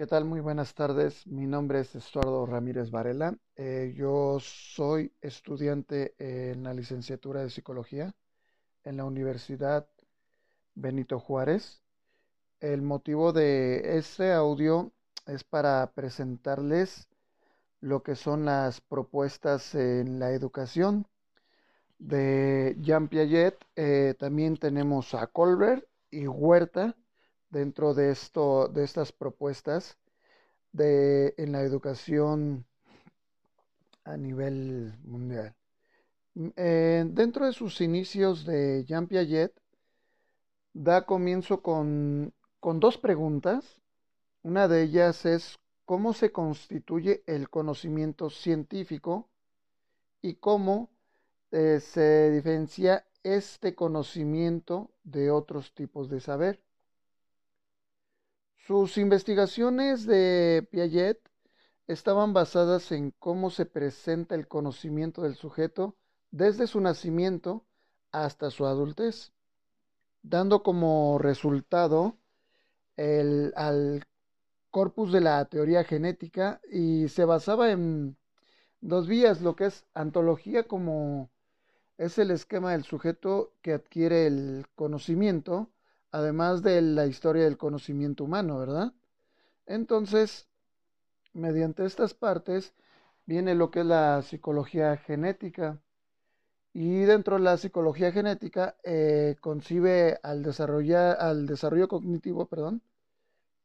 ¿Qué tal? Muy buenas tardes. Mi nombre es Estuardo Ramírez Varela. Eh, yo soy estudiante en la licenciatura de Psicología en la Universidad Benito Juárez. El motivo de este audio es para presentarles lo que son las propuestas en la educación de Jean Piaget. Eh, también tenemos a Colbert y Huerta dentro de, esto, de estas propuestas de, en la educación a nivel mundial. Mm, eh, dentro de sus inicios de Jean Piaget, da comienzo con, con dos preguntas. Una de ellas es cómo se constituye el conocimiento científico y cómo eh, se diferencia este conocimiento de otros tipos de saber. Sus investigaciones de Piaget estaban basadas en cómo se presenta el conocimiento del sujeto desde su nacimiento hasta su adultez, dando como resultado el, al corpus de la teoría genética y se basaba en dos vías, lo que es antología como es el esquema del sujeto que adquiere el conocimiento, además de la historia del conocimiento humano, ¿verdad? Entonces, mediante estas partes viene lo que es la psicología genética. Y dentro de la psicología genética eh, concibe al, al desarrollo cognitivo, perdón,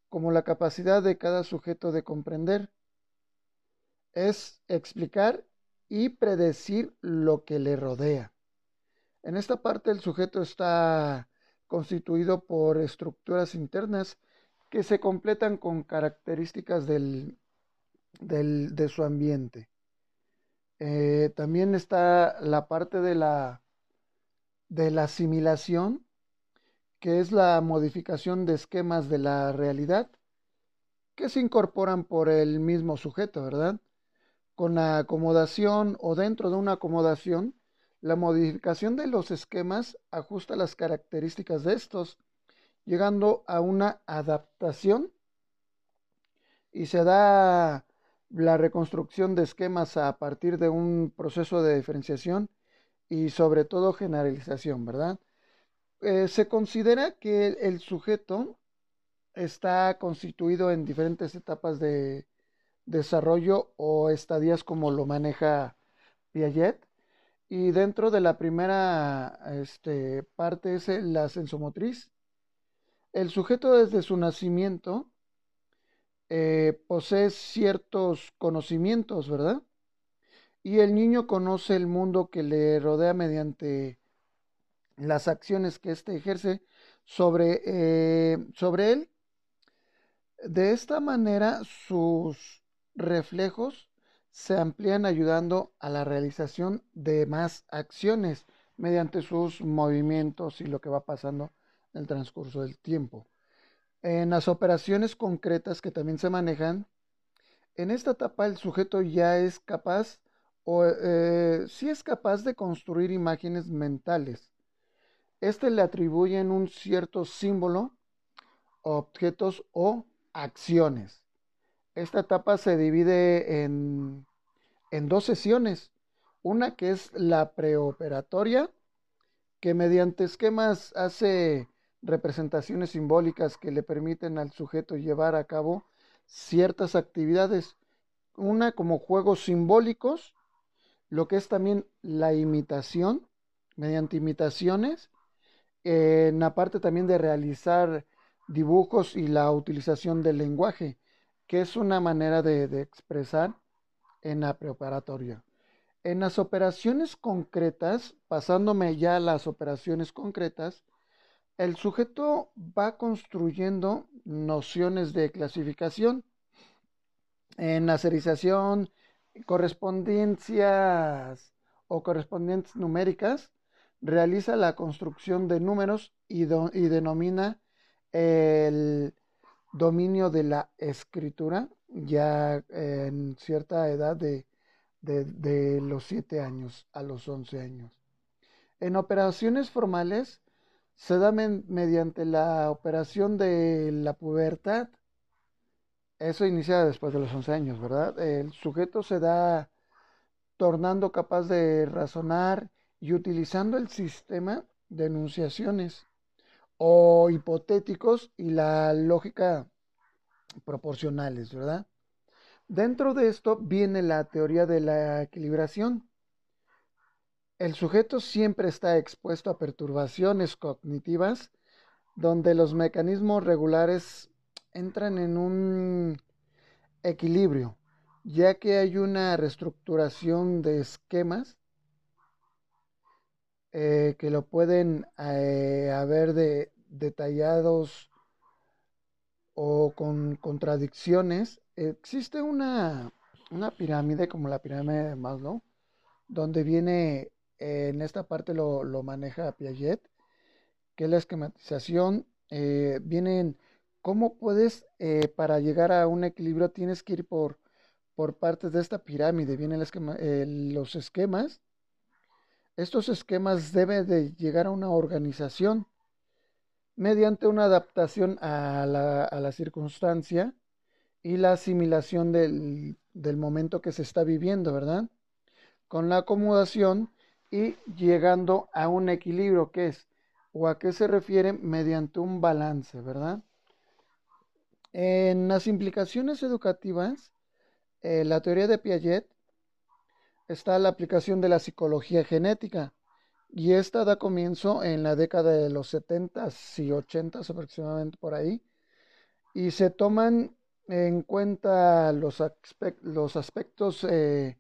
como la capacidad de cada sujeto de comprender. Es explicar y predecir lo que le rodea. En esta parte el sujeto está constituido por estructuras internas que se completan con características del, de su ambiente. Eh, también está la parte de la, de la asimilación, que es la modificación de esquemas de la realidad que se incorporan por el mismo sujeto, ¿verdad? Con la acomodación o dentro de una acomodación la modificación de los esquemas ajusta las características de estos, llegando a una adaptación y se da la reconstrucción de esquemas a partir de un proceso de diferenciación y sobre todo generalización, ¿verdad? Eh, se considera que el sujeto está constituido en diferentes etapas de desarrollo o estadías como lo maneja Piaget y dentro de la primera este, parte es la sensomotriz. El sujeto desde su nacimiento eh, posee ciertos conocimientos, ¿verdad? Y el niño conoce el mundo que le rodea mediante las acciones que éste ejerce sobre, eh, sobre él. De esta manera sus reflejos se amplían ayudando a la realización de más acciones mediante sus movimientos y lo que va pasando en el transcurso del tiempo. En las operaciones concretas que también se manejan, en esta etapa el sujeto ya es capaz o eh, sí es capaz de construir imágenes mentales. Este le atribuyen un cierto símbolo, objetos o acciones. Esta etapa se divide en, dos sesiones. Una que es la preoperatoria, que mediante esquemas hace representaciones simbólicas que le permiten al sujeto llevar a cabo ciertas actividades. Una como juegos simbólicos, lo que es también la imitación, mediante imitaciones, en la parte también de realizar dibujos y la utilización del lenguaje que es una manera de, expresar en la preparatoria. En las operaciones concretas, pasándome ya a las operaciones concretas, el sujeto va construyendo nociones de clasificación. En serización, correspondencias o correspondientes numéricas, realiza la construcción de números y, y denomina el dominio de la escritura ya en cierta edad de, los 7 años a los 11 años. En operaciones formales se da mediante la operación de la pubertad Eso inicia después de los 11 años, ¿verdad? El sujeto se da tornando capaz de razonar y utilizando el sistema de enunciaciones o hipotéticos y la lógica proporcionales, ¿verdad? Dentro de esto viene la teoría de la equilibración. El sujeto siempre está expuesto a perturbaciones cognitivas donde los mecanismos regulares entran en un equilibrio, ya que hay una reestructuración de esquemas eh, que lo pueden eh, haber de, detallados o con contradicciones. Existe una, una pirámide como la pirámide de Maslow, donde viene, eh, en esta parte lo, lo, maneja Piaget, que es la esquematización. vienen cómo puedes, para llegar a un equilibrio, tienes que ir por, por partes de esta pirámide. Vienen los esquemas estos esquemas deben de llegar a una organización mediante una adaptación a la, circunstancia y la asimilación del, del momento que se está viviendo, ¿verdad? Con la acomodación y llegando a un equilibrio que es o a qué se refiere mediante un balance, ¿verdad? En las implicaciones educativas, eh, la teoría de Piaget está la aplicación de la psicología genética y esta da comienzo en la década de los 70 y 80 aproximadamente por ahí y se toman en cuenta los, aspectos eh,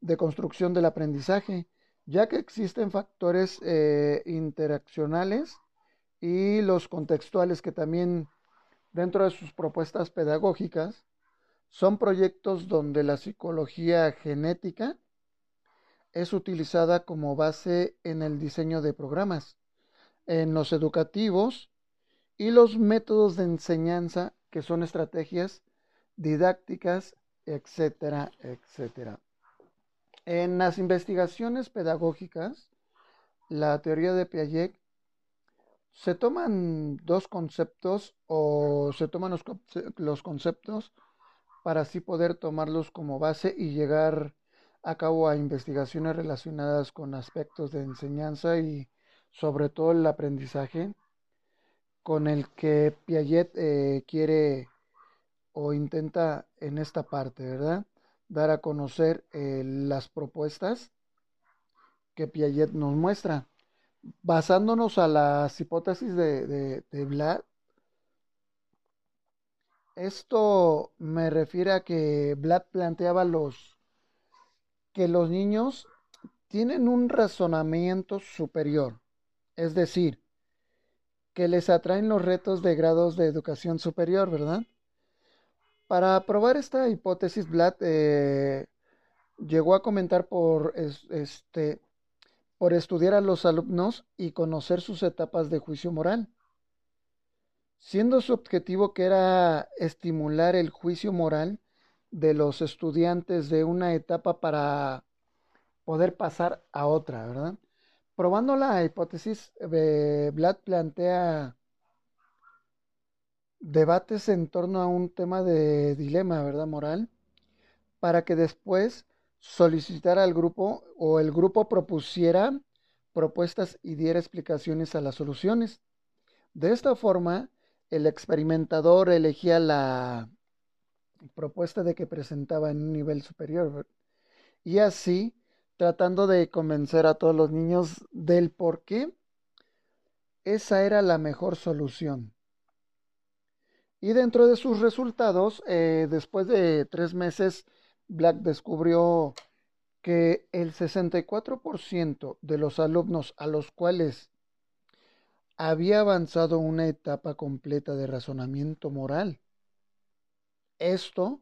de construcción del aprendizaje, ya que existen factores eh, interaccionales y los contextuales que también dentro de sus propuestas pedagógicas son proyectos donde la psicología genética es utilizada como base en el diseño de programas, en los educativos y los métodos de enseñanza que son estrategias didácticas, etcétera, etcétera. En las investigaciones pedagógicas, la teoría de Piaget se toman dos conceptos o se toman los, los conceptos para así poder tomarlos como base y llegar a cabo a investigaciones relacionadas con aspectos de enseñanza y sobre todo el aprendizaje con el que Piaget eh, quiere o intenta en esta parte, ¿verdad? Dar a conocer eh, las propuestas que Piaget nos muestra. Basándonos a las hipótesis de, de, de Vlad, esto me refiere a que Vlad planteaba los que los niños tienen un razonamiento superior, es decir, que les atraen los retos de grados de educación superior, ¿verdad? Para probar esta hipótesis, Vlad eh, llegó a comentar por, este, por estudiar a los alumnos y conocer sus etapas de juicio moral, siendo su objetivo que era estimular el juicio moral de los estudiantes de una etapa para poder pasar a otra, ¿verdad? Probando la hipótesis, eh, Vlad plantea debates en torno a un tema de dilema, ¿verdad? Moral, para que después solicitara al grupo o el grupo propusiera propuestas y diera explicaciones a las soluciones. De esta forma, el experimentador elegía la propuesta de que presentaba en un nivel superior. Y así, tratando de convencer a todos los niños del por qué esa era la mejor solución. Y dentro de sus resultados, eh, después de tres meses, Black descubrió que el 64% de los alumnos a los cuales había avanzado una etapa completa de razonamiento moral esto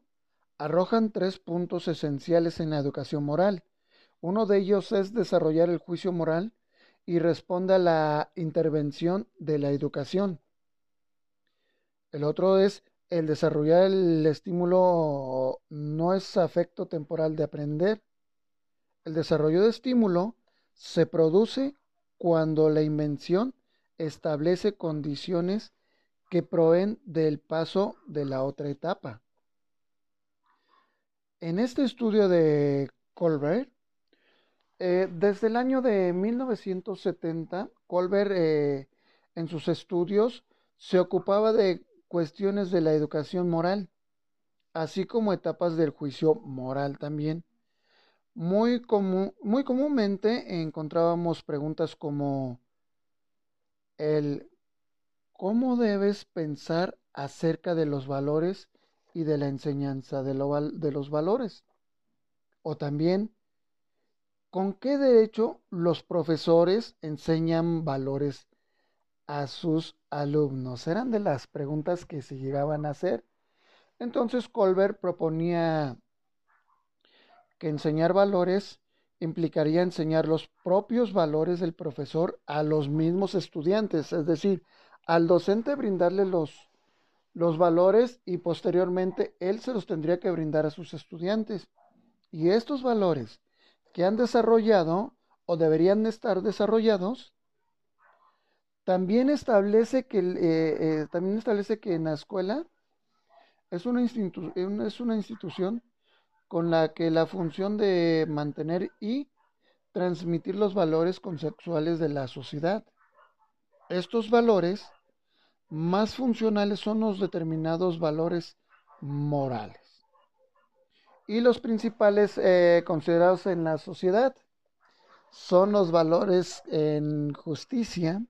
arrojan tres puntos esenciales en la educación moral. Uno de ellos es desarrollar el juicio moral y responde a la intervención de la educación. El otro es el desarrollar el estímulo no es afecto temporal de aprender. El desarrollo de estímulo se produce cuando la invención establece condiciones que proveen del paso de la otra etapa. En este estudio de Colbert, eh, desde el año de 1970, Colbert eh, en sus estudios se ocupaba de cuestiones de la educación moral, así como etapas del juicio moral también. Muy, muy comúnmente encontrábamos preguntas como el ¿cómo debes pensar acerca de los valores y de la enseñanza de, los valores? O también, ¿con qué derecho los profesores enseñan valores a sus alumnos? Eran de las preguntas que se llegaban a hacer. Entonces Colbert proponía que enseñar valores implicaría enseñar los propios valores del profesor a los mismos estudiantes, es decir, al docente brindarle los, los valores y posteriormente él se los tendría que brindar a sus estudiantes. Y estos valores que han desarrollado o deberían estar desarrollados, también establece que, eh, eh, también establece que en la escuela es una, es una institución con la que la función de mantener y transmitir los valores conceptuales de la sociedad. Estos valores más funcionales son los determinados valores morales y los principales eh, considerados en la sociedad son los valores en justicia.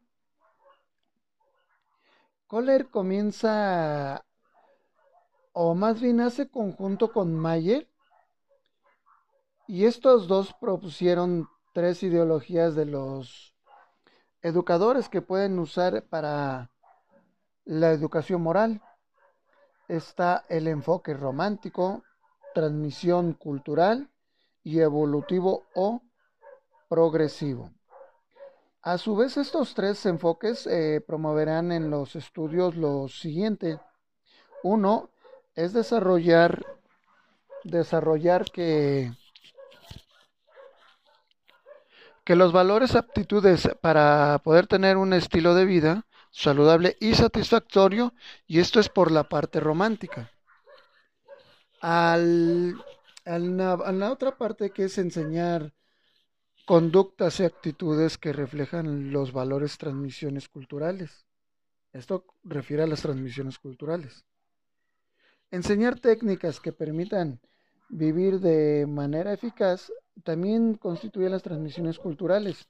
Kohler comienza, o más bien hace conjunto con Mayer, y estos dos propusieron tres ideologías de los educadores que pueden usar para la educación moral. Está el enfoque romántico, transmisión cultural y evolutivo o progresivo. A su vez, estos tres enfoques eh, promoverán en los estudios lo siguiente. Uno es desarrollar, desarrollar que, que los valores aptitudes para poder tener un estilo de vida saludable y satisfactorio, y esto es por la parte romántica. Al, la, a la otra parte que es enseñar conductas y actitudes que reflejan los valores transmisiones culturales. Esto refiere a las transmisiones culturales. Enseñar técnicas que permitan vivir de manera eficaz también constituye las transmisiones culturales.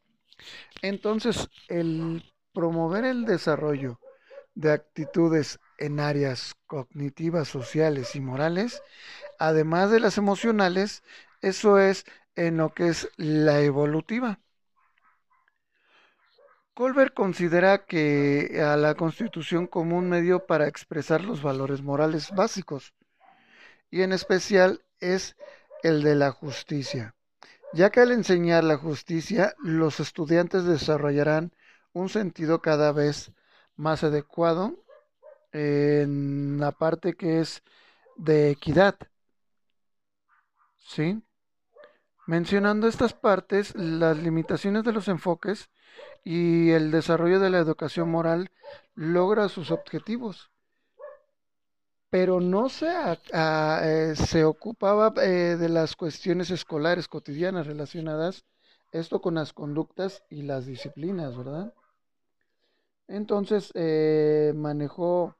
Entonces, el promover el desarrollo de actitudes en áreas cognitivas, sociales y morales, además de las emocionales, eso es en lo que es la evolutiva. Colbert considera que a la Constitución como un medio para expresar los valores morales básicos, y en especial es el de la justicia, ya que al enseñar la justicia, los estudiantes desarrollarán un sentido cada vez más adecuado en la parte que es de equidad. ¿Sí? Mencionando estas partes, las limitaciones de los enfoques y el desarrollo de la educación moral logra sus objetivos, pero no se, eh, se ocupaba eh, de las cuestiones escolares cotidianas relacionadas esto con las conductas y las disciplinas, ¿verdad? Entonces, eh, manejó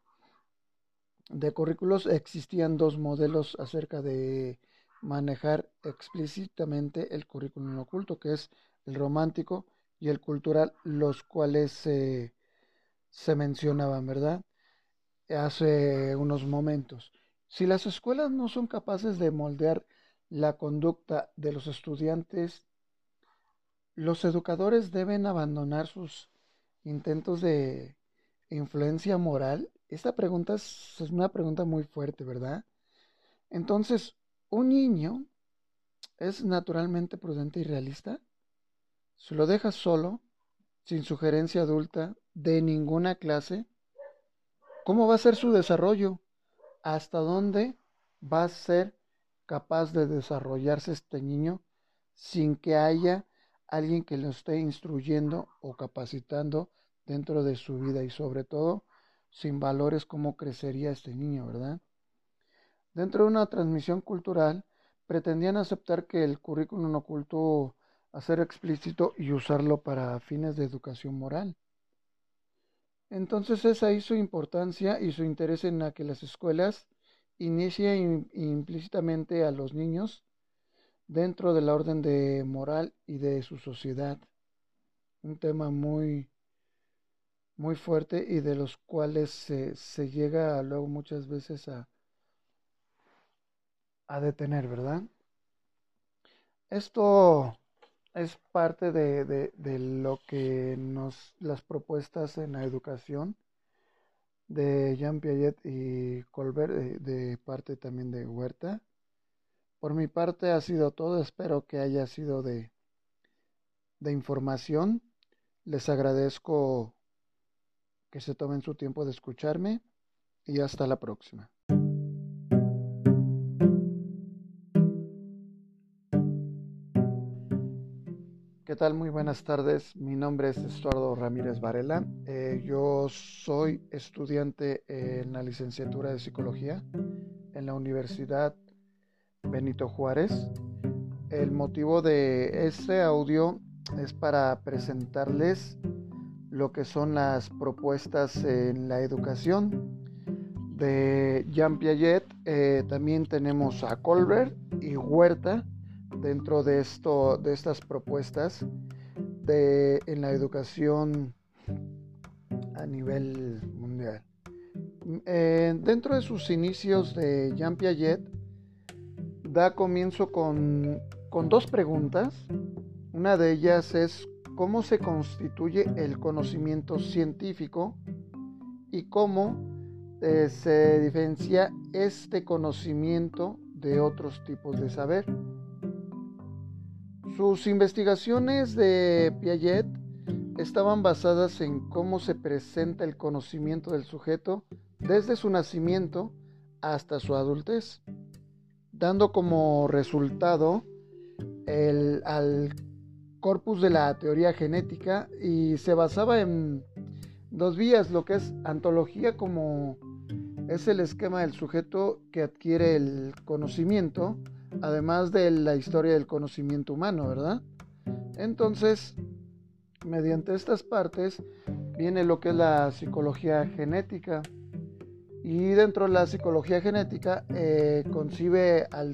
de currículos, existían dos modelos acerca de manejar explícitamente el currículum oculto, que es el romántico y el cultural, los cuales se mencionaban, ¿verdad? Hace unos momentos. Si las escuelas no son capaces de moldear la conducta de los estudiantes, los educadores deben abandonar sus intentos de influencia moral? Esta pregunta es, una pregunta muy fuerte, ¿verdad? Entonces, ¿un niño es naturalmente prudente y realista? Si lo dejas solo, sin sugerencia adulta, de ninguna clase, ¿cómo va a ser su desarrollo? ¿Hasta dónde va a ser capaz de desarrollarse este niño sin que haya alguien que lo esté instruyendo o capacitando dentro de su vida y sobre todo sin valores cómo crecería este niño, ¿verdad? Dentro de una transmisión cultural pretendían aceptar que el currículum oculto hacer explícito y usarlo para fines de educación moral. Entonces es ahí su importancia y su interés en la que las escuelas inicien implícitamente a los niños dentro de la orden de moral y de su sociedad. Un tema muy muy fuerte y de los cuales se, se llega luego muchas veces a, a detener, ¿verdad? Esto es parte de, lo que nos, las propuestas en la educación de Jean Piaget y Colbert, de, parte también de Huerta. Por mi parte ha sido todo, espero que haya sido de, información. Les agradezco que se tomen su tiempo de escucharme y hasta la próxima. ¿Qué tal? Muy buenas tardes. Mi nombre es Estuardo Ramírez Varela. Eh, yo soy estudiante en la licenciatura de Psicología en la Universidad Benito Juárez. El motivo de este audio es para presentarles lo que son las propuestas en la educación de Jean Piaget. Eh, también tenemos a Colbert y Huerta dentro de, esto, de estas propuestas en la educación a nivel mundial. Eh, dentro de sus inicios de Jean Piaget, da comienzo con, con dos preguntas. Una de ellas es cómo se constituye el conocimiento científico y cómo eh, se diferencia este conocimiento de otros tipos de saber. Sus investigaciones de Piaget estaban basadas en cómo se presenta el conocimiento del sujeto desde su nacimiento hasta su adultez, dando como resultado el, al corpus de la teoría genética y se basaba en dos vías, lo que es antología como es el esquema del sujeto que adquiere el conocimiento, además de la historia del conocimiento humano, ¿verdad? Entonces, mediante estas partes viene lo que es la psicología genética. Y dentro de la psicología genética eh, concibe al,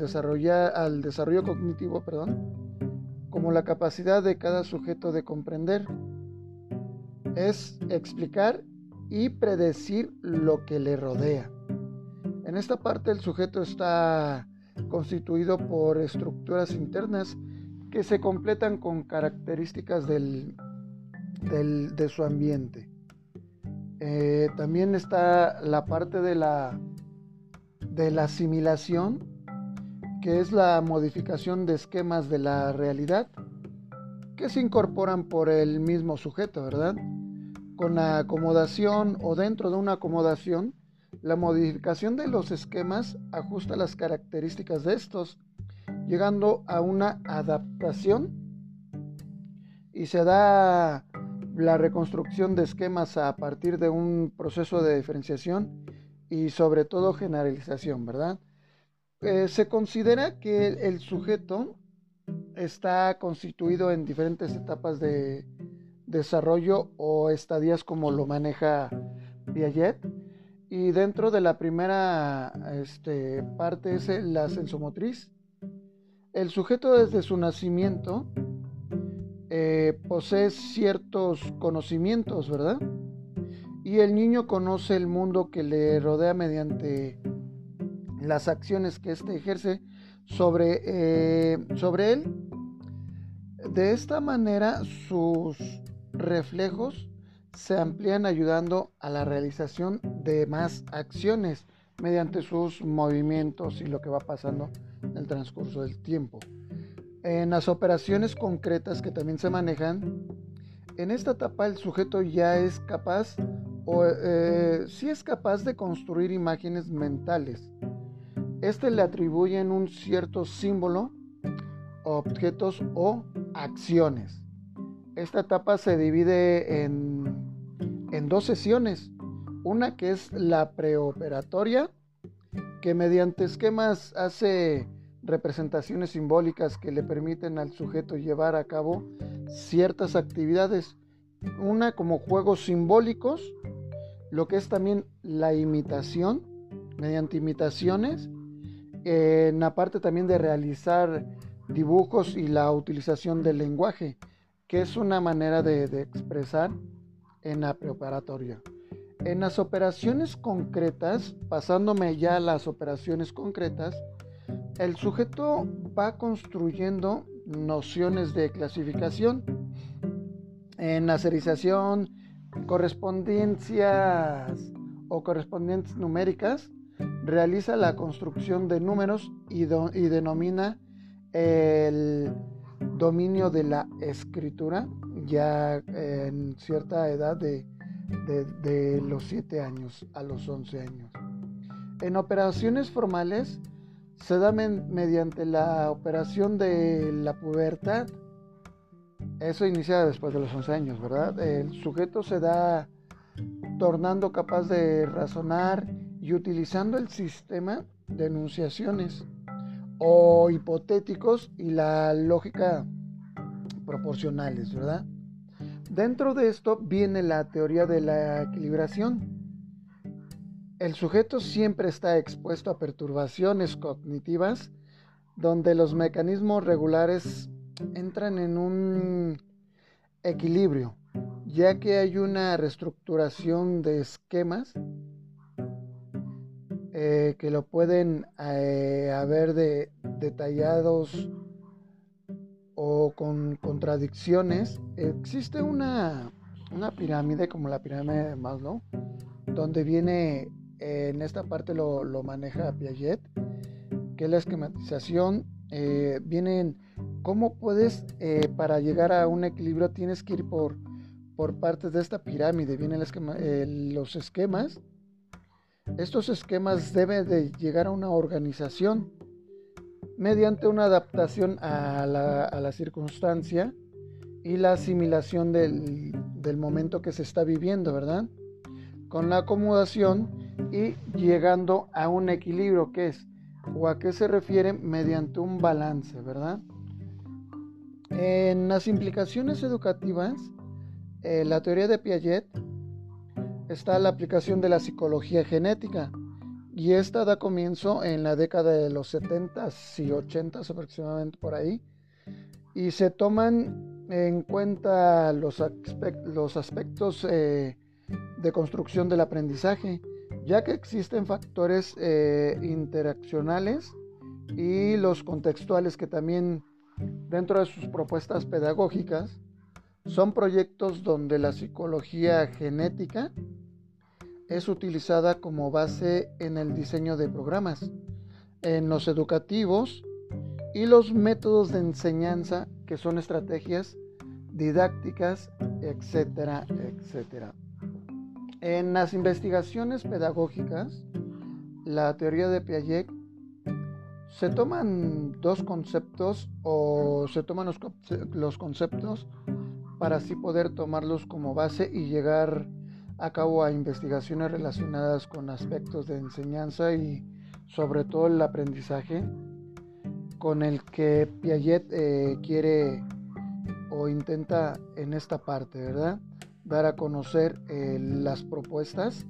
al desarrollo cognitivo perdón, como la capacidad de cada sujeto de comprender. Es explicar y predecir lo que le rodea. En esta parte el sujeto está constituido por estructuras internas que se completan con características del, de su ambiente. Eh, también está la parte de la, de la asimilación, que es la modificación de esquemas de la realidad que se incorporan por el mismo sujeto, ¿verdad? Con la acomodación o dentro de una acomodación la modificación de los esquemas ajusta las características de estos, llegando a una adaptación y se da la reconstrucción de esquemas a partir de un proceso de diferenciación y sobre todo generalización, ¿verdad? Eh, se considera que el sujeto está constituido en diferentes etapas de desarrollo o estadías como lo maneja Piaget y dentro de la primera este, parte es la sensomotriz. El sujeto desde su nacimiento eh, posee ciertos conocimientos, ¿verdad? Y el niño conoce el mundo que le rodea mediante las acciones que éste ejerce sobre, eh, sobre él. De esta manera sus reflejos se amplían ayudando a la realización de más acciones mediante sus movimientos y lo que va pasando en el transcurso del tiempo. En las operaciones concretas que también se manejan, en esta etapa el sujeto ya es capaz o eh, sí es capaz de construir imágenes mentales. Este le atribuyen un cierto símbolo, objetos o acciones. Esta etapa se divide en en dos sesiones. Una que es la preoperatoria, que mediante esquemas hace representaciones simbólicas que le permiten al sujeto llevar a cabo ciertas actividades. Una como juegos simbólicos, lo que es también la imitación, mediante imitaciones, en la parte también de realizar dibujos y la utilización del lenguaje, que es una manera de, de expresar en la preparatoria. En las operaciones concretas, pasándome ya a las operaciones concretas, el sujeto va construyendo nociones de clasificación. En la serización, correspondencias o correspondientes numéricas, realiza la construcción de números y, denomina el dominio de la escritura ya en cierta edad de, de, los 7 años a los 11 años. En operaciones formales se da mediante la operación de la pubertad. Eso inicia después de los 11 años, ¿verdad? El sujeto se da tornando capaz de razonar y utilizando el sistema de enunciaciones o hipotéticos y la lógica proporcionales, ¿verdad? Dentro de esto viene la teoría de la equilibración. El sujeto siempre está expuesto a perturbaciones cognitivas donde los mecanismos regulares entran en un equilibrio, ya que hay una reestructuración de esquemas eh, que lo pueden eh, haber de, detallados o con contradicciones. Existe una, una pirámide como la pirámide de Maslow, donde viene, en esta parte lo, lo maneja Piaget, que es la esquematización. Eh, vienen cómo puedes, eh, para llegar a un equilibrio, tienes que ir por, por partes de esta pirámide. Vienen los esquemas. Estos esquemas deben de llegar a una organización mediante una adaptación a la, circunstancia y la asimilación del, del, momento que se está viviendo, ¿verdad? Con la acomodación y llegando a un equilibrio que es o a qué se refiere mediante un balance, ¿verdad? En las implicaciones educativas, eh, la teoría de Piaget está la aplicación de la psicología genética, y esta da comienzo en la década de los 70 y 80 aproximadamente por ahí. Y se toman en cuenta los, los aspectos eh, de construcción del aprendizaje, ya que existen factores eh, interaccionales y los contextuales que también dentro de sus propuestas pedagógicas son proyectos donde la psicología genética es utilizada como base en el diseño de programas, en los educativos y los métodos de enseñanza que son estrategias didácticas, etcétera, etcétera. En las investigaciones pedagógicas, la teoría de Piaget se toman dos conceptos o se toman los, los conceptos para así poder tomarlos como base y llegar a cabo a investigaciones relacionadas con aspectos de enseñanza y sobre todo el aprendizaje con el que Piaget eh, quiere o intenta en esta parte, ¿verdad? Dar a conocer eh, las propuestas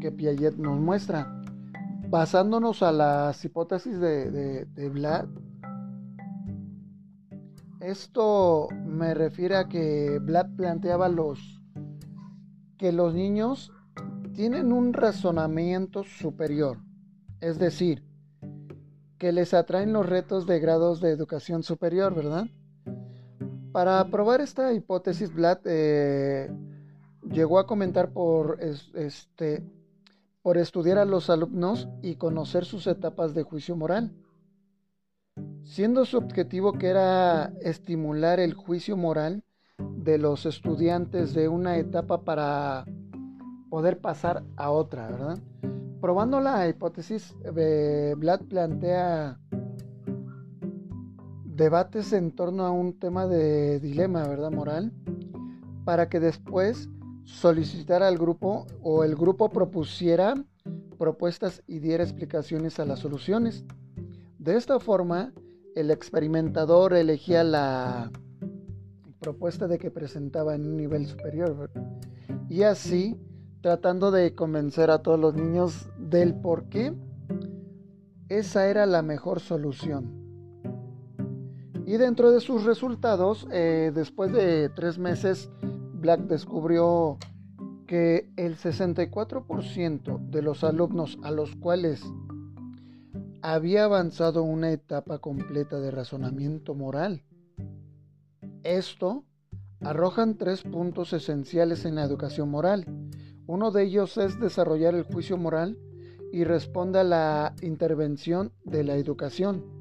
que Piaget nos muestra. Basándonos a las hipótesis de, de, de Vlad, esto me refiere a que Vlad planteaba los que los niños tienen un razonamiento superior, es decir, que les atraen los retos de grados de educación superior, ¿verdad? Para probar esta hipótesis, Vlad eh, llegó a comentar por, este, por estudiar a los alumnos y conocer sus etapas de juicio moral, siendo su objetivo que era estimular el juicio moral de los estudiantes de una etapa para poder pasar a otra, ¿verdad? Probando la hipótesis, eh, Vlad plantea debates en torno a un tema de dilema, ¿verdad? Moral, para que después solicitara al grupo o el grupo propusiera propuestas y diera explicaciones a las soluciones. De esta forma, el experimentador elegía la propuesta de que presentaba en un nivel superior y así tratando de convencer a todos los niños del por qué esa era la mejor solución. Y dentro de sus resultados, eh, después de tres meses, Black descubrió que el 64% de los alumnos a los cuales había avanzado una etapa completa de razonamiento moral. Esto arrojan tres puntos esenciales en la educación moral. Uno de ellos es desarrollar el juicio moral y responde a la intervención de la educación.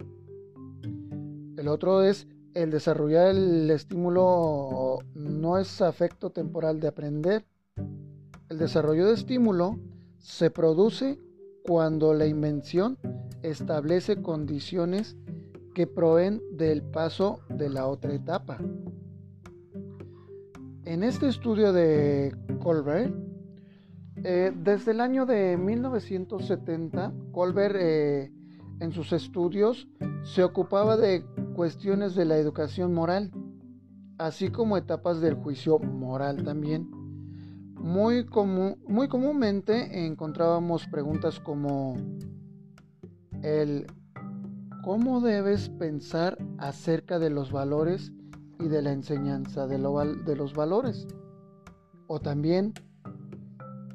El otro es el desarrollar el estímulo no es afecto temporal de aprender. El desarrollo de estímulo se produce cuando la invención establece condiciones que proveen del paso de la otra etapa. En este estudio de Colbert, eh, desde el año de 1970, Colbert eh, en sus estudios se ocupaba de cuestiones de la educación moral, así como etapas del juicio moral también. Muy, muy comúnmente encontrábamos preguntas como el ¿cómo debes pensar acerca de los valores y de la enseñanza de, de los valores? O también,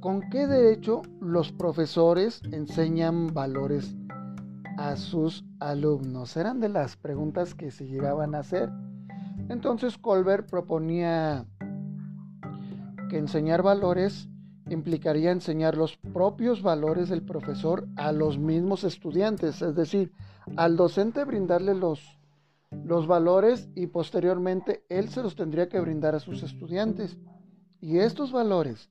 ¿con qué derecho los profesores enseñan valores a sus alumnos? Eran de las preguntas que se llegaban a hacer. Entonces Colbert proponía que enseñar valores implicaría enseñar los propios valores del profesor a los mismos estudiantes, es decir, al docente brindarle los, los valores y posteriormente él se los tendría que brindar a sus estudiantes. Y estos valores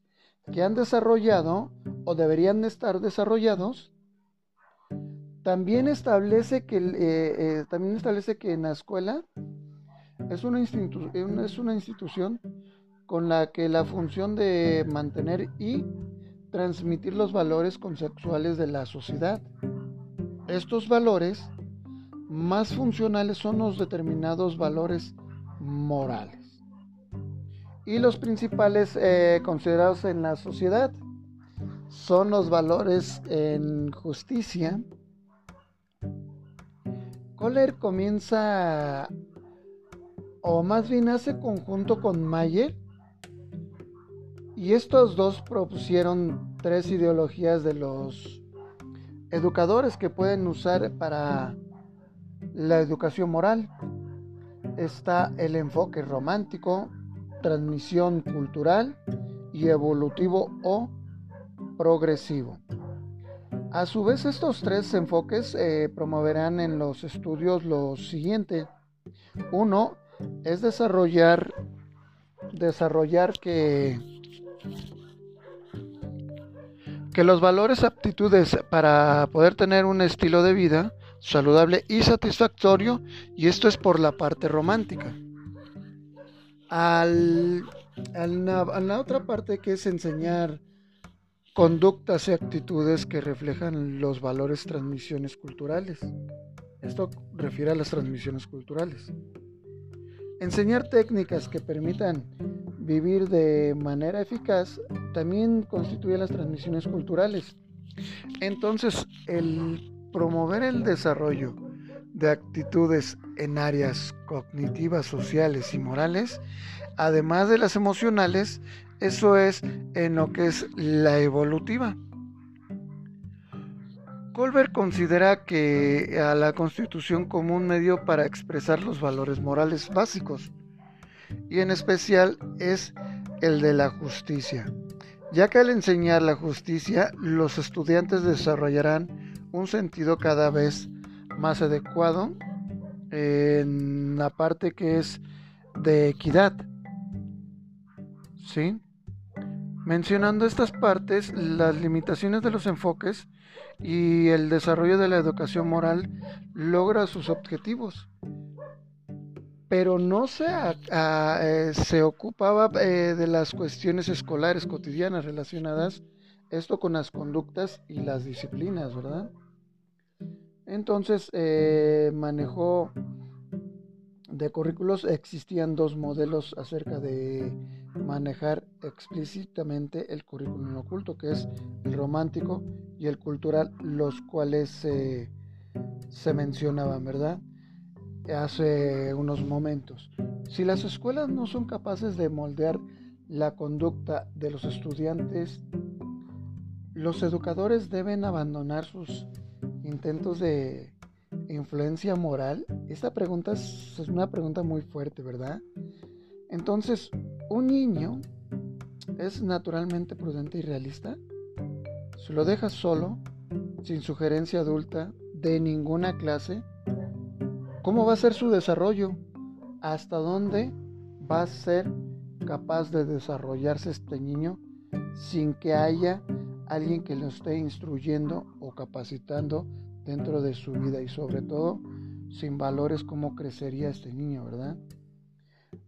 que han desarrollado o deberían estar desarrollados también establece que, eh, eh, también establece que en la escuela es una, institución con la que la función de mantener y transmitir los valores conceptuales de la sociedad. Estos valores más funcionales son los determinados valores morales y los principales eh, considerados en la sociedad son los valores en justicia, Kohler comienza, o más bien hace conjunto con Mayer, y estos dos propusieron tres ideologías de los educadores que pueden usar para la educación moral. Está el enfoque romántico, transmisión cultural y evolutivo o progresivo. A su vez, estos tres enfoques eh, promoverán en los estudios lo siguiente. Uno es desarrollar, desarrollar que, que los valores aptitudes para poder tener un estilo de vida saludable y satisfactorio, y esto es por la parte romántica. Al, a la otra parte que es enseñar conductas y actitudes que reflejan los valores transmisiones culturales. Esto refiere a las transmisiones culturales. Enseñar técnicas que permitan vivir de manera eficaz también constituye las transmisiones culturales. Entonces, el promover el desarrollo de actitudes en áreas cognitivas, sociales y morales, además de las emocionales, eso es en lo que es la evolutiva. Colbert considera que a la constitución como un medio para expresar los valores morales básicos, y en especial es el de la justicia, ya que al enseñar la justicia los estudiantes desarrollarán un sentido cada vez más adecuado en la parte que es de equidad. ¿Sí? Mencionando estas partes, las limitaciones de los enfoques y el desarrollo de la educación moral logra sus objetivos, pero no se, eh, se ocupaba eh, de las cuestiones escolares cotidianas relacionadas esto con las conductas y las disciplinas, ¿verdad? Entonces eh, manejó de currículos, existían dos modelos acerca de manejar explícitamente el currículum oculto, que es el romántico y el cultural, los cuales se mencionaban, ¿verdad? Hace unos momentos. Si las escuelas no son capaces de moldear la conducta de los estudiantes, los educadores deben abandonar sus intentos de influencia moral. Esta pregunta es, una pregunta muy fuerte, ¿verdad? Entonces, ¿un niño es naturalmente prudente y realista? Si lo dejas solo, sin sugerencia adulta, de ninguna clase, ¿cómo va a ser su desarrollo? ¿Hasta dónde va a ser capaz de desarrollarse este niño sin que haya alguien que lo esté instruyendo o capacitando dentro de su vida y sobre todo sin valores cómo crecería este niño, ¿verdad?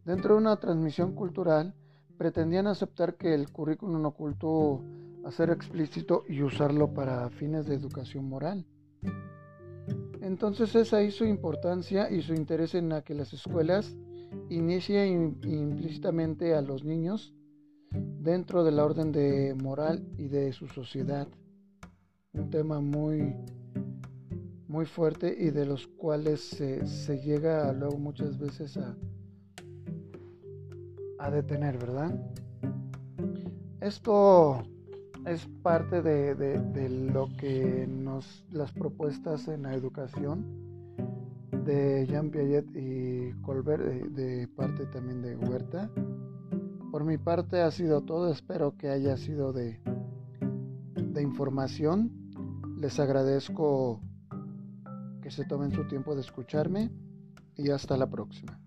Dentro de una transmisión cultural pretendían aceptar que el currículum oculto a ser explícito y usarlo para fines de educación moral. Entonces es ahí su importancia y su interés en que las escuelas inicien implícitamente a los niños dentro de la orden de moral y de su sociedad. Un tema muy muy fuerte y de los cuales se, llega luego muchas veces a, a detener, ¿verdad? Esto es parte de, lo que nos las propuestas en la educación de Jean Piaget y Colbert de, parte también de Huerta por mi parte ha sido todo espero que haya sido de, de información les agradezco se tomen su tiempo de escucharme y hasta la próxima.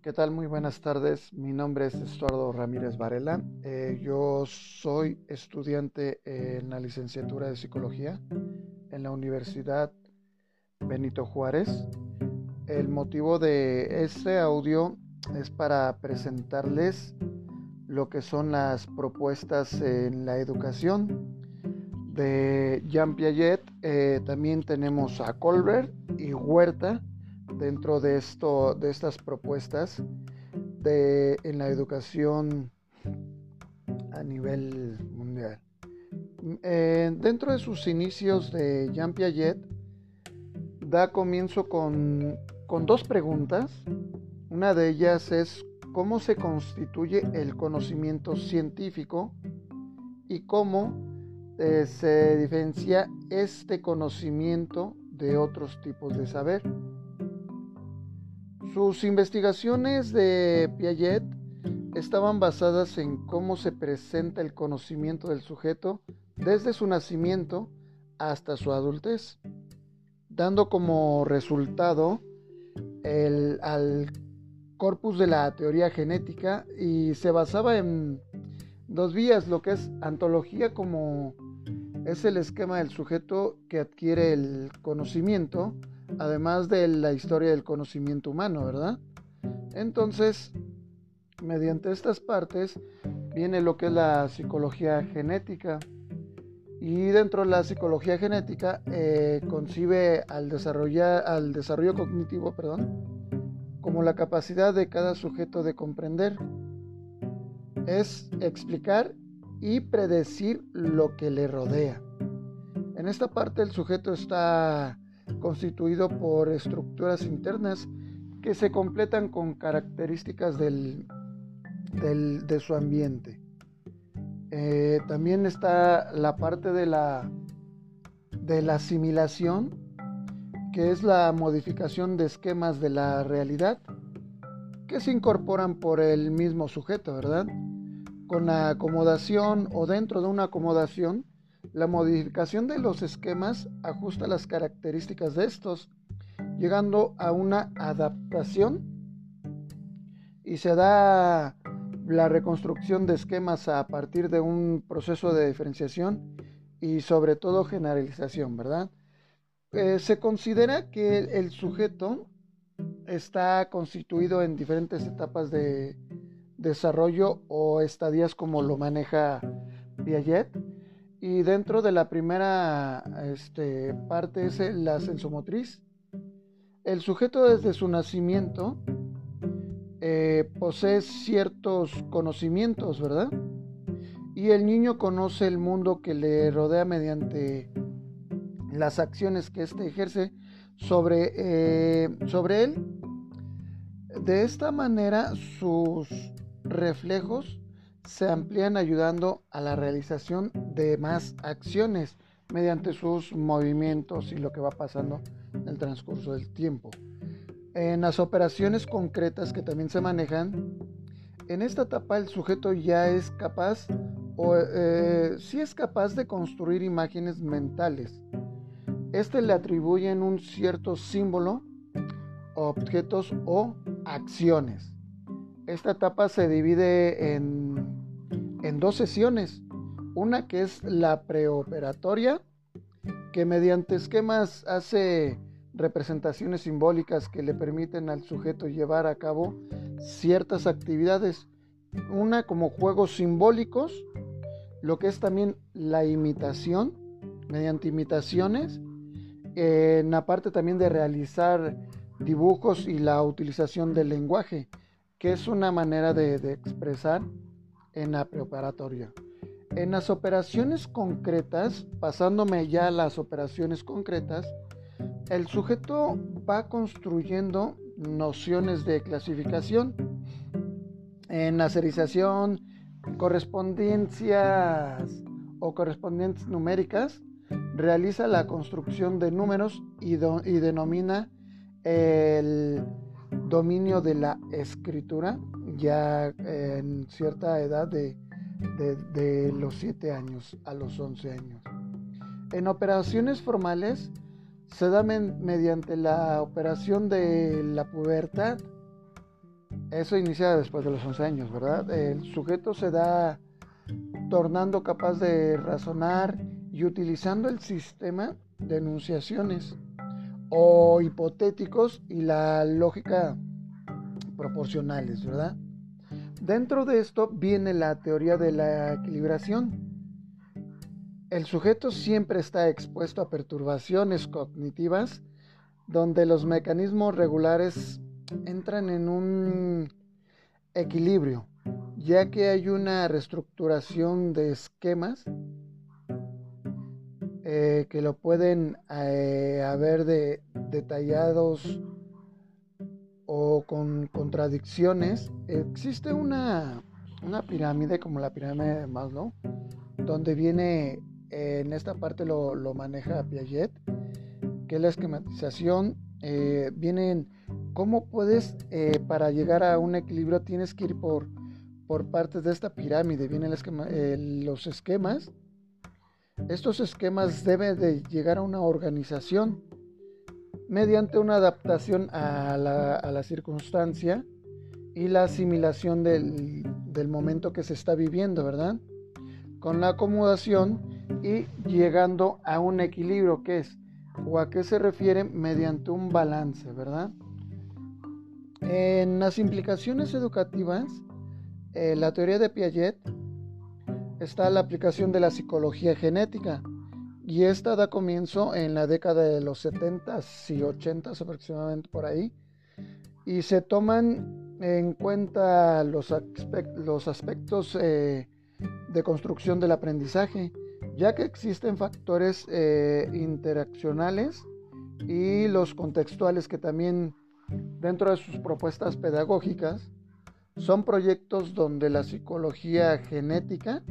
¿Qué tal? Muy buenas tardes. Mi nombre es Estuardo Ramírez Varela. Eh, yo soy estudiante en la licenciatura de Psicología en la Universidad Benito Juárez. El motivo de este audio es para presentarles lo que son las propuestas en la educación de Jean Piaget. Eh, también tenemos a Colbert y Huerta dentro de, esto, de estas propuestas de, en la educación a nivel mundial. Eh, dentro de sus inicios de Jean Piaget, da comienzo con, con dos preguntas una de ellas es cómo se constituye el conocimiento científico y cómo eh, se diferencia este conocimiento de otros tipos de saber. Sus investigaciones de Piaget estaban basadas en cómo se presenta el conocimiento del sujeto desde su nacimiento hasta su adultez, dando como resultado el, al corpus de la teoría genética y se basaba en dos vías, lo que es antología como es el esquema del sujeto que adquiere el conocimiento, además de la historia del conocimiento humano, ¿verdad? Entonces, mediante estas partes viene lo que es la psicología genética. Y dentro de la psicología genética eh, concibe al, desarrollar, al desarrollo cognitivo, perdón, como la capacidad de cada sujeto de comprender. Es explicar y predecir lo que le rodea. En esta parte el sujeto está constituido por estructuras internas que se completan con características del, de su ambiente. Eh, también está la parte de la, de la asimilación que es la modificación de esquemas de la realidad que se incorporan por el mismo sujeto, ¿verdad? Con la acomodación o dentro de una acomodación, la modificación de los esquemas ajusta las características de estos, llegando a una adaptación y se da la reconstrucción de esquemas a partir de un proceso de diferenciación y sobre todo generalización, ¿verdad? Eh, se considera que el, sujeto está constituido en diferentes etapas de desarrollo o estadías como lo maneja Piaget. Y dentro de la primera este, parte es la sensomotriz. El sujeto desde su nacimiento eh, posee ciertos conocimientos, ¿verdad? Y el niño conoce el mundo que le rodea mediante las acciones que éste ejerce sobre, eh, sobre él. De esta manera sus reflejos se amplían ayudando a la realización de más acciones mediante sus movimientos y lo que va pasando en el transcurso del tiempo. En las operaciones concretas que también se manejan, en esta etapa el sujeto ya es capaz o eh, sí es capaz de construir imágenes mentales. Este le atribuyen un cierto símbolo, objetos o acciones. Esta etapa se divide en, en dos sesiones. Una que es la preoperatoria, que mediante esquemas hace representaciones simbólicas que le permiten al sujeto llevar a cabo ciertas actividades. Una como juegos simbólicos, lo que es también la imitación, mediante imitaciones, en la parte también de realizar dibujos y la utilización del lenguaje que es una manera de, expresar en la preparatoria. En las operaciones concretas, pasándome ya a las operaciones concretas, el sujeto va construyendo nociones de clasificación. En la correspondencias o correspondientes numéricas, realiza la construcción de números y, denomina el dominio de la escritura ya en cierta edad de, los 7 años a los 11 años. En operaciones formales se da mediante la operación de la pubertad. Eso inicia después de los 11 años, ¿verdad? El sujeto se da tornando capaz de razonar y utilizando el sistema de enunciaciones o hipotéticos y la lógica proporcionales, ¿verdad? Dentro de esto viene la teoría de la equilibración. El sujeto siempre está expuesto a perturbaciones cognitivas donde los mecanismos regulares entran en un equilibrio, ya que hay una reestructuración de esquemas eh, que lo pueden eh, haber de, detallados o con contradicciones. Existe una, pirámide como la pirámide de Maslow, donde viene, en esta parte lo, maneja Piaget, que la esquematización. Eh, cómo puedes, para llegar a un equilibrio, tienes que ir por, por partes de esta pirámide. Vienen los esquemas estos esquemas deben de llegar a una organización mediante una adaptación a la, circunstancia y la asimilación del, momento que se está viviendo, ¿verdad? Con la acomodación y llegando a un equilibrio que es o a qué se refiere mediante un balance, ¿verdad? En las implicaciones educativas, eh, la teoría de Piaget está la aplicación de la psicología genética y esta da comienzo en la década de los 70s y 80s aproximadamente por ahí y se toman en cuenta los, los aspectos eh, de construcción del aprendizaje ya que existen factores eh, interaccionales y los contextuales que también dentro de sus propuestas pedagógicas son proyectos donde la psicología genética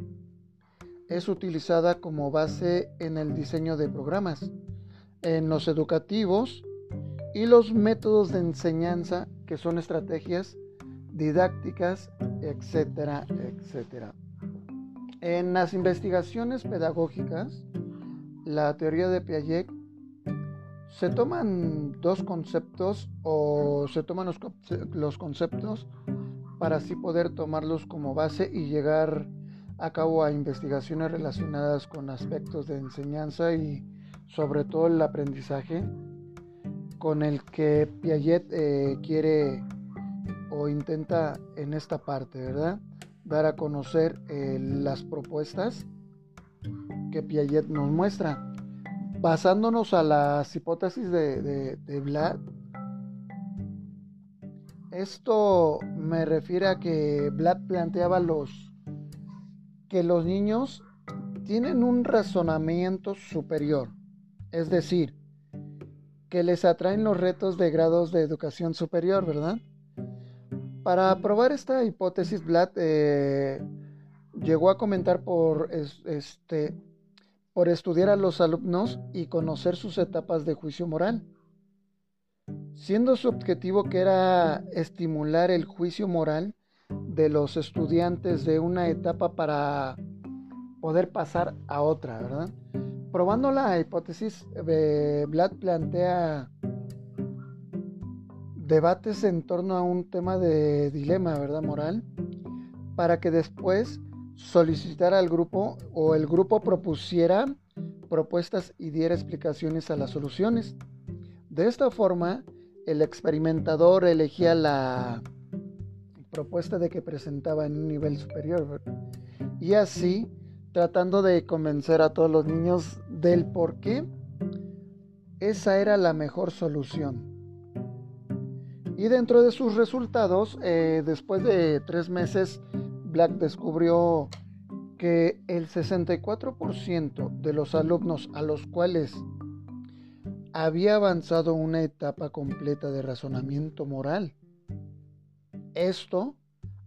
es utilizada como base en el diseño de programas, en los educativos y los métodos de enseñanza que son estrategias didácticas, etcétera, etcétera. En las investigaciones pedagógicas, la teoría de Piaget se toman dos conceptos o se toman los, los conceptos para así poder tomarlos como base y llegar a cabo a investigaciones relacionadas con aspectos de enseñanza y sobre todo el aprendizaje con el que Piaget eh, quiere o intenta en esta parte, ¿verdad? Dar a conocer eh, las propuestas que Piaget nos muestra. Basándonos a las hipótesis de, de, de Vlad, esto me refiere a que Vlad planteaba los que los niños tienen un razonamiento superior, es decir, que les atraen los retos de grados de educación superior, ¿verdad? Para probar esta hipótesis, Vlad eh, llegó a comentar por, este, por estudiar a los alumnos y conocer sus etapas de juicio moral siendo su objetivo que era estimular el juicio moral de los estudiantes de una etapa para poder pasar a otra, ¿verdad? Probando la hipótesis, eh, Vlad plantea debates en torno a un tema de dilema, ¿verdad? Moral, para que después solicitara al grupo o el grupo propusiera propuestas y diera explicaciones a las soluciones. De esta forma, el experimentador elegía la propuesta de que presentaba en un nivel superior. Y así, tratando de convencer a todos los niños del por qué esa era la mejor solución. Y dentro de sus resultados, eh, después de tres meses, Black descubrió que el 64% de los alumnos a los cuales había avanzado una etapa completa de razonamiento moral. Esto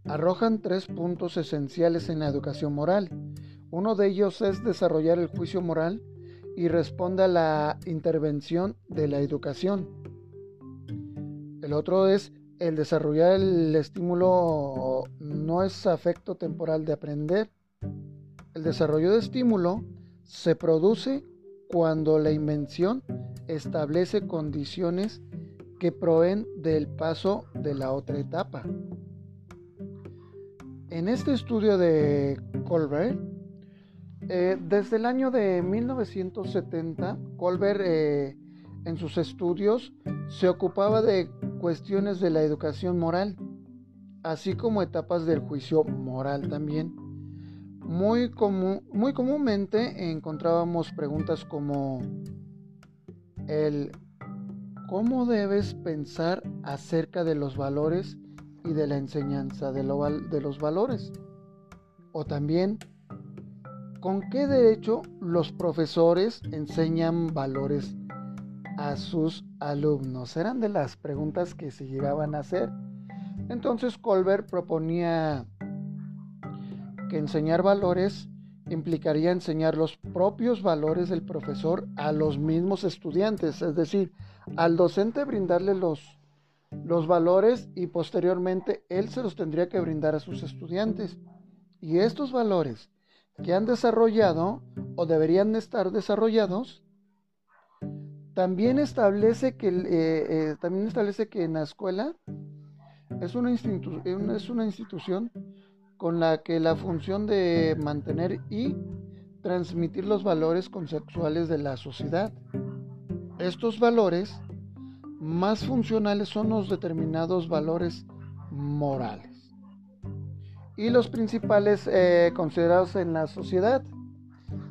arrojan tres puntos esenciales en la educación moral. Uno de ellos es desarrollar el juicio moral y responde a la intervención de la educación. El otro es el desarrollar el estímulo no es afecto temporal de aprender. El desarrollo de estímulo se produce cuando la invención establece condiciones que proveen del paso de la otra etapa. En este estudio de Colbert, eh, desde el año de 1970, Colbert eh, en sus estudios se ocupaba de cuestiones de la educación moral, así como etapas del juicio moral también. Muy, muy comúnmente encontrábamos preguntas como el cómo debes pensar acerca de los valores y de la enseñanza de, los valores. O también, ¿con qué derecho los profesores enseñan valores a sus alumnos? Eran de las preguntas que se llegaban a hacer. Entonces Colbert proponía que enseñar valores implicaría enseñar los propios valores del profesor a los mismos estudiantes, es decir, al docente brindarle los, los valores y posteriormente él se los tendría que brindar a sus estudiantes. Y estos valores que han desarrollado o deberían estar desarrollados, también establece que, eh, eh, también establece que en la escuela es una, es una institución con la que la función de mantener y transmitir los valores conceptuales de la sociedad. Estos valores más funcionales son los determinados valores morales y los principales eh, considerados en la sociedad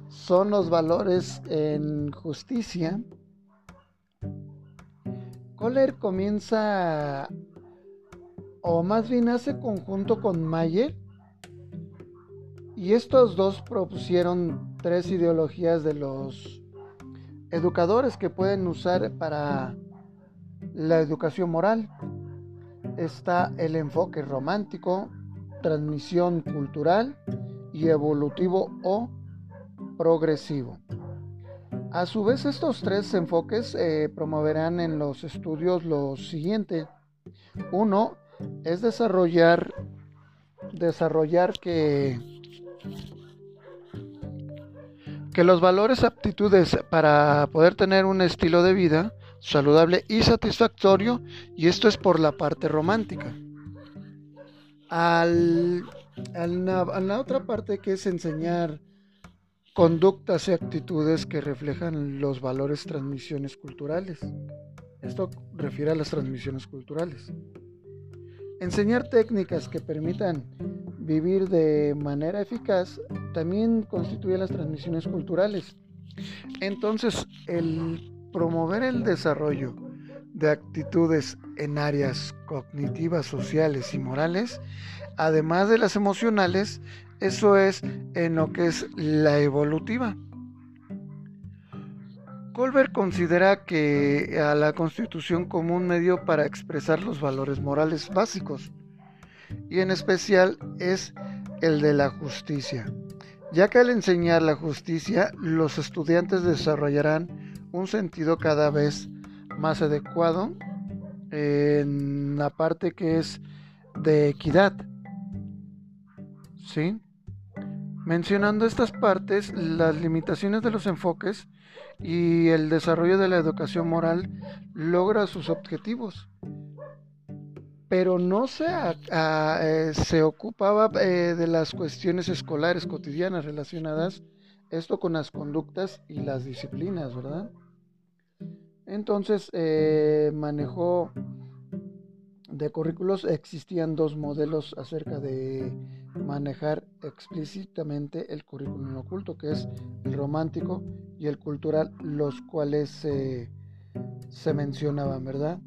son los valores en justicia. Kohler comienza, o más bien hace conjunto con Mayer, y estos dos propusieron tres ideologías de los educadores que pueden usar para la educación moral. Está el enfoque romántico, transmisión cultural y evolutivo o progresivo. A su vez, estos tres enfoques eh, promoverán en los estudios lo siguiente. Uno es desarrollar, desarrollar que que los valores aptitudes para poder tener un estilo de vida saludable y satisfactorio, y esto es por la parte romántica. Al, a la otra parte que es enseñar conductas y actitudes que reflejan los valores transmisiones culturales. Esto refiere a las transmisiones culturales. Enseñar técnicas que permitan vivir de manera eficaz también constituye las transmisiones culturales. Entonces, el promover el desarrollo de actitudes en áreas cognitivas, sociales y morales, además de las emocionales, eso es en lo que es la evolutiva. Colbert considera que a la constitución como un medio para expresar los valores morales básicos, y en especial es el de la justicia, ya que al enseñar la justicia los estudiantes desarrollarán un sentido cada vez más adecuado en la parte que es de equidad. ¿Sí? Mencionando estas partes, las limitaciones de los enfoques y el desarrollo de la educación moral logra sus objetivos. Pero no se, eh, se ocupaba eh, de las cuestiones escolares cotidianas relacionadas esto con las conductas y las disciplinas, ¿verdad? Entonces eh, manejó de currículos, existían dos modelos acerca de manejar explícitamente el currículum oculto, que es el romántico y el cultural, los cuales se mencionaban, ¿verdad?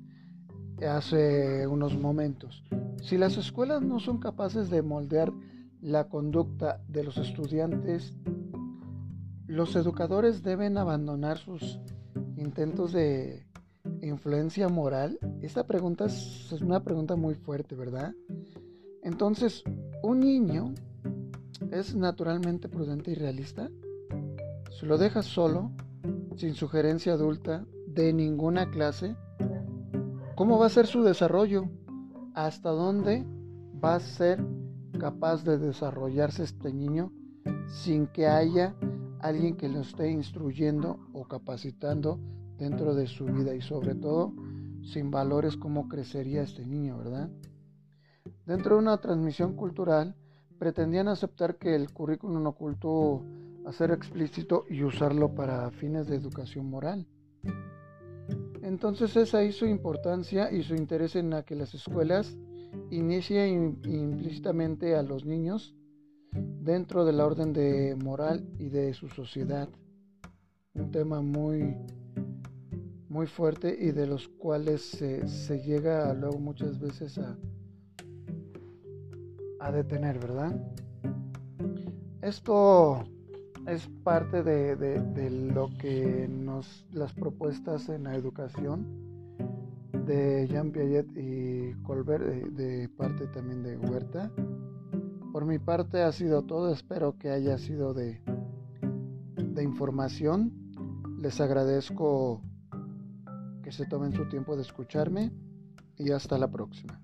Hace unos momentos. Si las escuelas no son capaces de moldear la conducta de los estudiantes, los educadores deben abandonar sus intentos de influencia moral. Esta pregunta es una pregunta muy fuerte, ¿verdad? Entonces, ¿un niño es naturalmente prudente y realista? Si lo dejas solo, sin sugerencia adulta, de ninguna clase, ¿cómo va a ser su desarrollo? ¿Hasta dónde va a ser capaz de desarrollarse este niño sin que haya alguien que lo esté instruyendo o capacitando dentro de su vida y sobre todo sin valores cómo crecería este niño, ¿verdad? Dentro de una transmisión cultural pretendían aceptar que el currículum oculto a ser explícito y usarlo para fines de educación moral. Entonces es ahí su importancia y su interés en que las escuelas inicien implícitamente a los niños dentro de la orden de moral y de su sociedad. Un tema muy muy fuerte y de los cuales se, llega luego muchas veces a, a detener, ¿verdad? Esto es parte de, lo que nos las propuestas en la educación de Jean Piaget y Colbert de, parte también de Huerta por mi parte ha sido todo espero que haya sido de, de información les agradezco que se tomen su tiempo de escucharme y hasta la próxima.